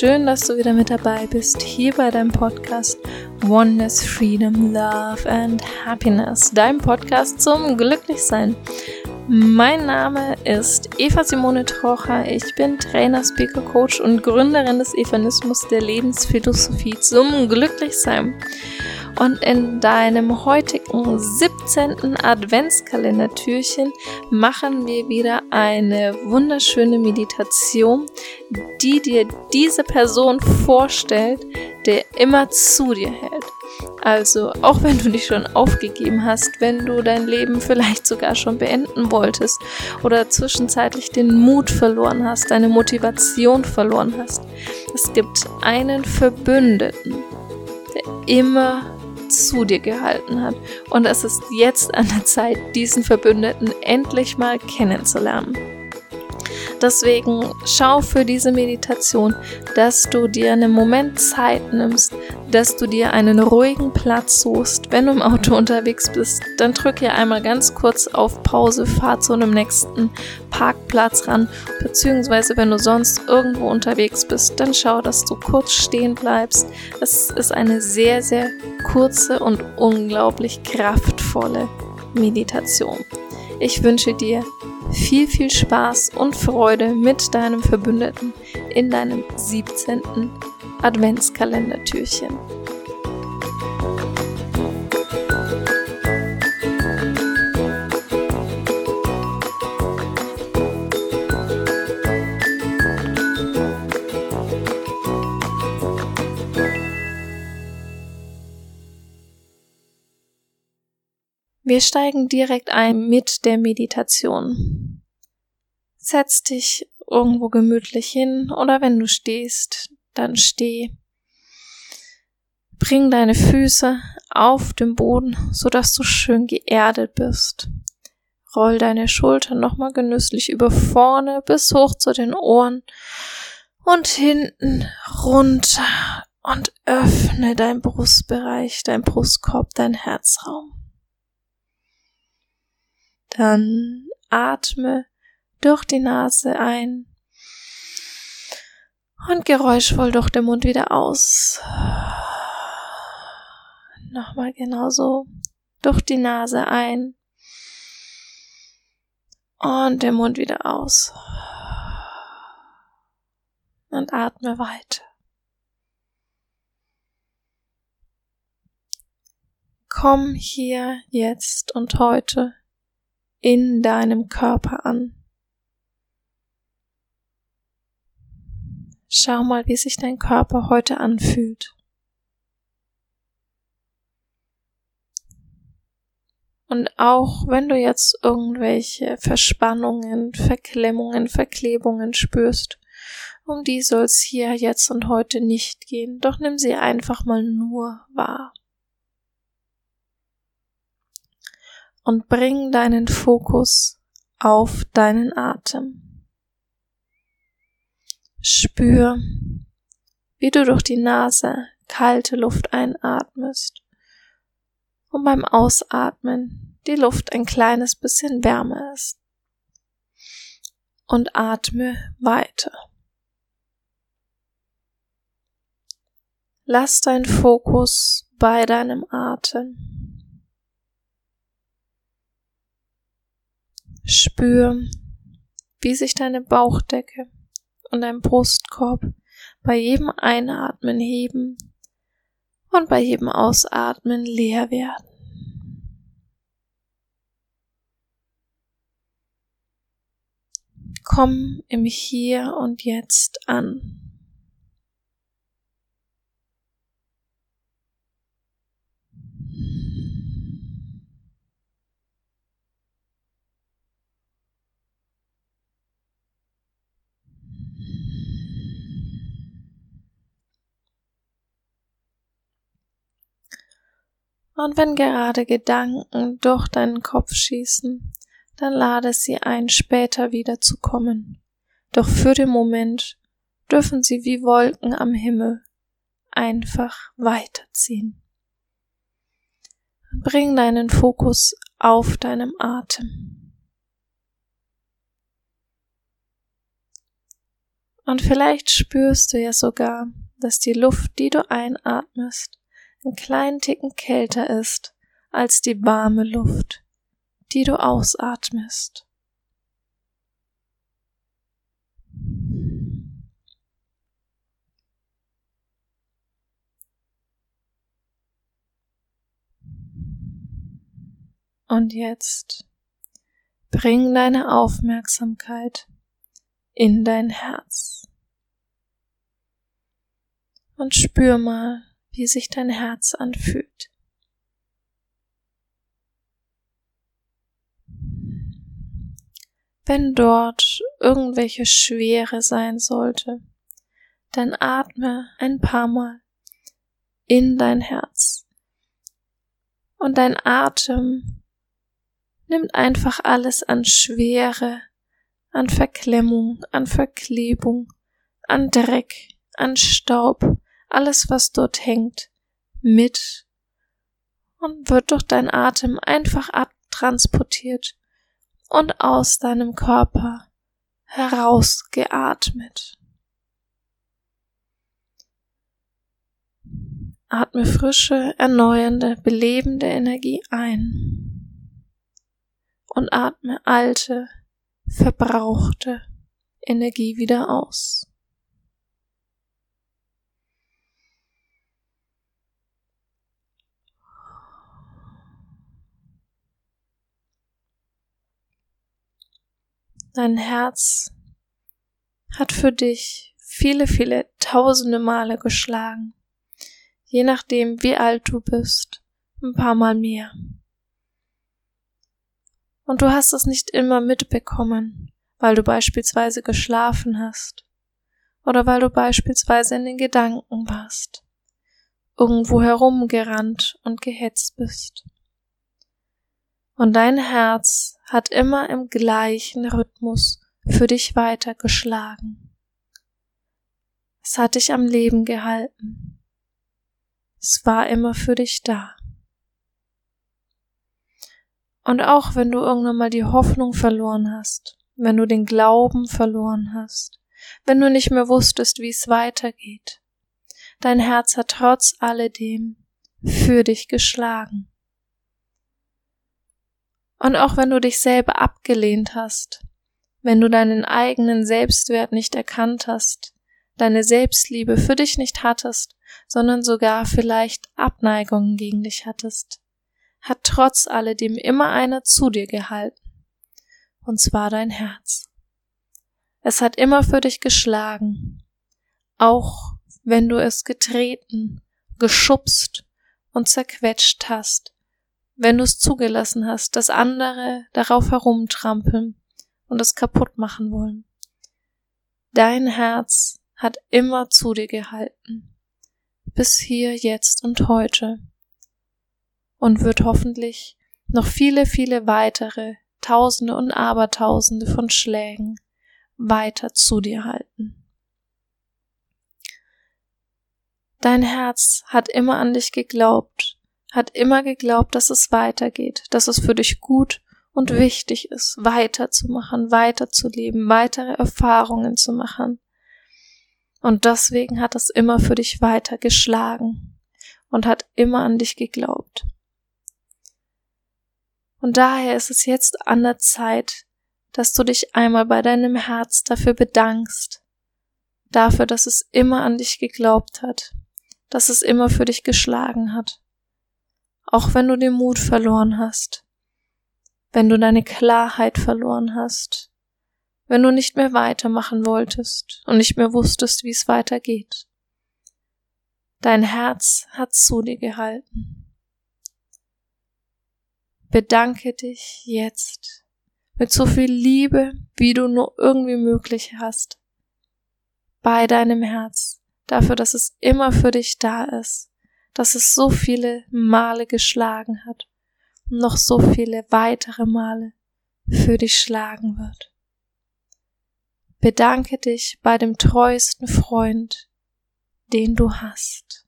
Schön, dass du wieder mit dabei bist hier bei deinem Podcast Oneness, Freedom, Love and Happiness, deinem Podcast zum Glücklichsein. Mein Name ist Eva Simone Trocher. Ich bin Trainer, Speaker, Coach und Gründerin des Evanismus der Lebensphilosophie zum Glücklichsein. Und in deinem heutigen 17. Adventskalendertürchen machen wir wieder eine wunderschöne Meditation, die dir diese Person vorstellt, der immer zu dir hält. Also, auch wenn du dich schon aufgegeben hast, wenn du dein Leben vielleicht sogar schon beenden wolltest oder zwischenzeitlich den Mut verloren hast, deine Motivation verloren hast, es gibt einen Verbündeten, der immer zu dir gehalten hat. Und es ist jetzt an der Zeit, diesen Verbündeten endlich mal kennenzulernen. Deswegen schau für diese Meditation, dass du dir einen Moment Zeit nimmst, dass du dir einen ruhigen Platz suchst. Wenn du im Auto unterwegs bist, dann drück hier einmal ganz kurz auf Pause, fahr zu einem nächsten Parkplatz ran, beziehungsweise wenn du sonst irgendwo unterwegs bist, dann schau, dass du kurz stehen bleibst. Es ist eine sehr, sehr kurze und unglaublich kraftvolle Meditation. Ich wünsche dir viel, viel Spaß und Freude mit deinem Verbündeten in deinem 17. Adventskalendertürchen. Wir steigen direkt ein mit der Meditation. Setz dich irgendwo gemütlich hin oder wenn du stehst, dann steh. Bring deine Füße auf den Boden, sodass du schön geerdet bist. Roll deine Schultern nochmal genüsslich über vorne bis hoch zu den Ohren und hinten runter und öffne dein Brustbereich, dein Brustkorb, dein Herzraum. Dann atme durch die Nase ein und geräuschvoll durch den Mund wieder aus. Nochmal genauso durch die Nase ein und den Mund wieder aus. Und atme weiter. Komm hier jetzt und heute in deinem Körper an. Schau mal, wie sich dein Körper heute anfühlt. Und auch wenn du jetzt irgendwelche Verspannungen, Verklemmungen, Verklebungen spürst, um die soll es hier jetzt und heute nicht gehen, doch nimm sie einfach mal nur wahr. Und bring deinen Fokus auf deinen Atem. Spür, wie du durch die Nase kalte Luft einatmest und beim Ausatmen die Luft ein kleines bisschen wärmer ist. Und atme weiter. Lass dein Fokus bei deinem Atem. Spür, wie sich deine Bauchdecke und dein Brustkorb bei jedem Einatmen heben und bei jedem Ausatmen leer werden. Komm im Hier und Jetzt an. Und wenn gerade Gedanken durch deinen Kopf schießen, dann lade sie ein, später wiederzukommen. Doch für den Moment dürfen sie wie Wolken am Himmel einfach weiterziehen. Bring deinen Fokus auf deinem Atem. Und vielleicht spürst du ja sogar, dass die Luft, die du einatmest, einen kleinen Ticken kälter ist als die warme Luft, die du ausatmest. Und jetzt bring deine Aufmerksamkeit in dein Herz. Und spür mal, wie sich dein Herz anfühlt. Wenn dort irgendwelche Schwere sein sollte, dann atme ein paar Mal in dein Herz. Und dein Atem nimmt einfach alles an Schwere, an Verklemmung, an Verklebung, an Dreck, an Staub, alles, was dort hängt, mit und wird durch deinen Atem einfach abtransportiert und aus deinem Körper herausgeatmet. Atme frische, erneuernde, belebende Energie ein und atme alte, verbrauchte Energie wieder aus. Dein Herz hat für dich viele, viele tausende Male geschlagen. Je nachdem, wie alt du bist, ein paar Mal mehr und du hast es nicht immer mitbekommen, weil du beispielsweise geschlafen hast oder weil du beispielsweise in den Gedanken warst, irgendwo herumgerannt und gehetzt bist. Und dein Herz hat immer im gleichen Rhythmus für dich weitergeschlagen. Es hat dich am Leben gehalten. Es war immer für dich da. Und auch wenn du irgendwann mal die Hoffnung verloren hast, wenn du den Glauben verloren hast, wenn du nicht mehr wusstest, wie es weitergeht, dein Herz hat trotz alledem für dich geschlagen. Und auch wenn du dich selber abgelehnt hast, wenn du deinen eigenen Selbstwert nicht erkannt hast, deine Selbstliebe für dich nicht hattest, sondern sogar vielleicht Abneigungen gegen dich hattest, hat trotz alledem immer einer zu dir gehalten, und zwar dein Herz. Es hat immer für dich geschlagen, auch wenn du es getreten, geschubst und zerquetscht hast, wenn du es zugelassen hast, dass andere darauf herumtrampeln und es kaputt machen wollen. Dein Herz hat immer zu dir gehalten, bis hier, jetzt und heute und wird hoffentlich noch viele, viele weitere Tausende und Abertausende von Schlägen weiter zu dir halten. Dein Herz hat immer an dich geglaubt, hat immer geglaubt, dass es weitergeht, dass es für dich gut und wichtig ist, weiterzumachen, weiterzuleben, weitere Erfahrungen zu machen. Und deswegen hat es immer für dich weiter geschlagen und hat immer an dich geglaubt. Und daher ist es jetzt an der Zeit, dass du dich einmal bei deinem Herz dafür bedankst, dafür, dass es immer an dich geglaubt hat, dass es immer für dich geschlagen hat, auch wenn du den Mut verloren hast, wenn du deine Klarheit verloren hast, wenn du nicht mehr weitermachen wolltest und nicht mehr wusstest, wie es weitergeht. Dein Herz hat zu dir gehalten. Bedanke dich jetzt mit so viel Liebe, wie du nur irgendwie möglich hast, bei deinem Herz, dafür, dass es immer für dich da ist, dass es so viele Male geschlagen hat und noch so viele weitere Male für dich schlagen wird. Bedanke dich bei dem treuesten Freund, den du hast.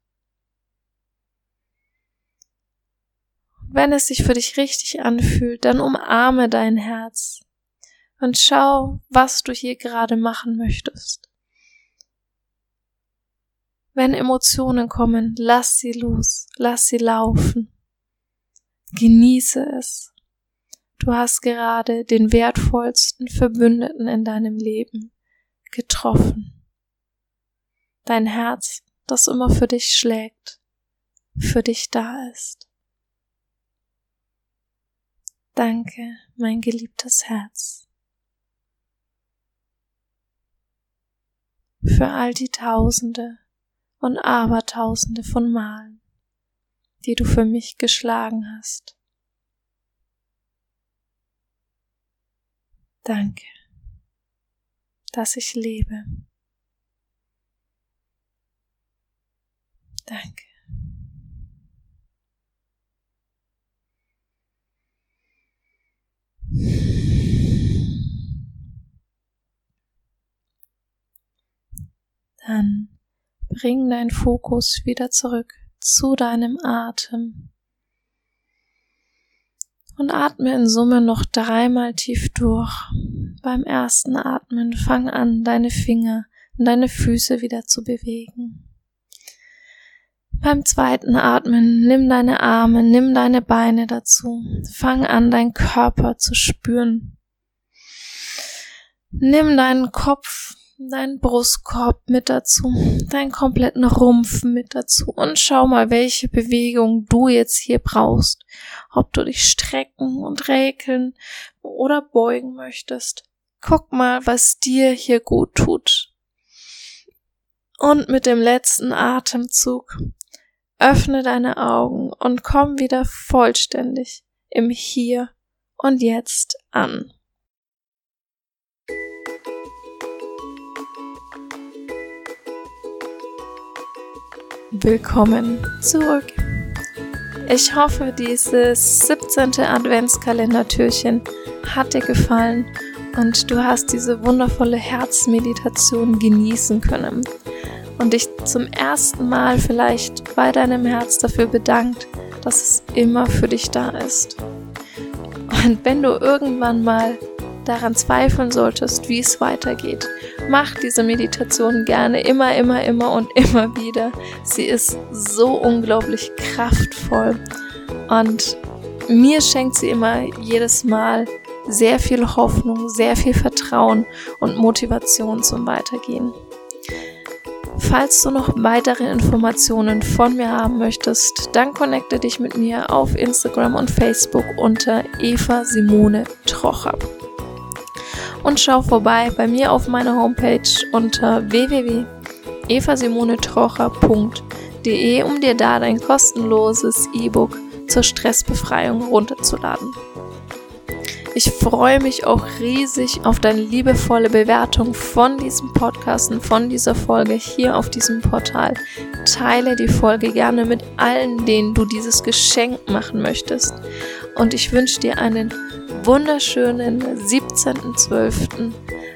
wenn es sich für dich richtig anfühlt, dann umarme dein Herz und schau, was du hier gerade machen möchtest. Wenn Emotionen kommen, lass sie los, lass sie laufen. Genieße es. Du hast gerade den wertvollsten Verbündeten in deinem Leben getroffen. Dein Herz, das immer für dich schlägt, für dich da ist. Danke, mein geliebtes Herz. Für all die Tausende und Abertausende von Malen, die du für mich geschlagen hast. Danke, dass ich lebe. Danke. Dann bring dein Fokus wieder zurück zu deinem Atem und atme in Summe noch dreimal tief durch. Beim ersten Atmen fang an, deine Finger und deine Füße wieder zu bewegen. Beim zweiten Atmen nimm deine Arme, nimm deine Beine dazu. Fang an, deinen Körper zu spüren. Nimm deinen Kopf deinen Brustkorb mit dazu, deinen kompletten Rumpf mit dazu und schau mal, welche Bewegung du jetzt hier brauchst. Ob du dich strecken und räkeln oder beugen möchtest. Guck mal, was dir hier gut tut. Und mit dem letzten Atemzug öffne deine Augen und komm wieder vollständig im Hier und Jetzt an. Willkommen zurück. Ich hoffe, dieses 17. Adventskalendertürchen hat dir gefallen und du hast diese wundervolle Herzmeditation genießen können und dich zum ersten Mal vielleicht bei deinem Herz dafür bedankt, dass es immer für dich da ist. Und wenn du irgendwann mal daran zweifeln solltest, wie es weitergeht, mach diese Meditation gerne immer, immer, immer und immer wieder. Sie ist so unglaublich kraftvoll und mir schenkt sie immer jedes Mal sehr viel Hoffnung, sehr viel Vertrauen und Motivation zum Weitergehen. Falls du noch weitere Informationen von mir haben möchtest, dann connecte dich mit mir auf Instagram und Facebook unter Eva Simone Trocher und schau vorbei bei mir auf meiner Homepage unter www.evasimonetrocher.de, um dir da dein kostenloses E-Book zur Stressbefreiung runterzuladen. Ich freue mich auch riesig auf deine liebevolle Bewertung von diesem Podcast und von dieser Folge hier auf diesem Portal. Teile die Folge gerne mit allen, denen du dieses Geschenk machen möchtest. Und ich wünsche dir einen wunderschönen 17.12.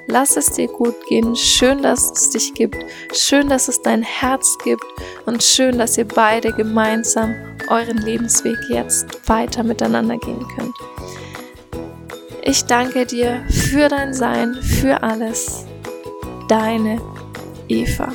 Lass es dir gut gehen. Schön, dass es dich gibt. Schön, dass es dein Herz gibt. Und schön, dass ihr beide gemeinsam euren Lebensweg jetzt weiter miteinander gehen könnt. Ich danke dir für dein Sein, für alles. Deine Eva.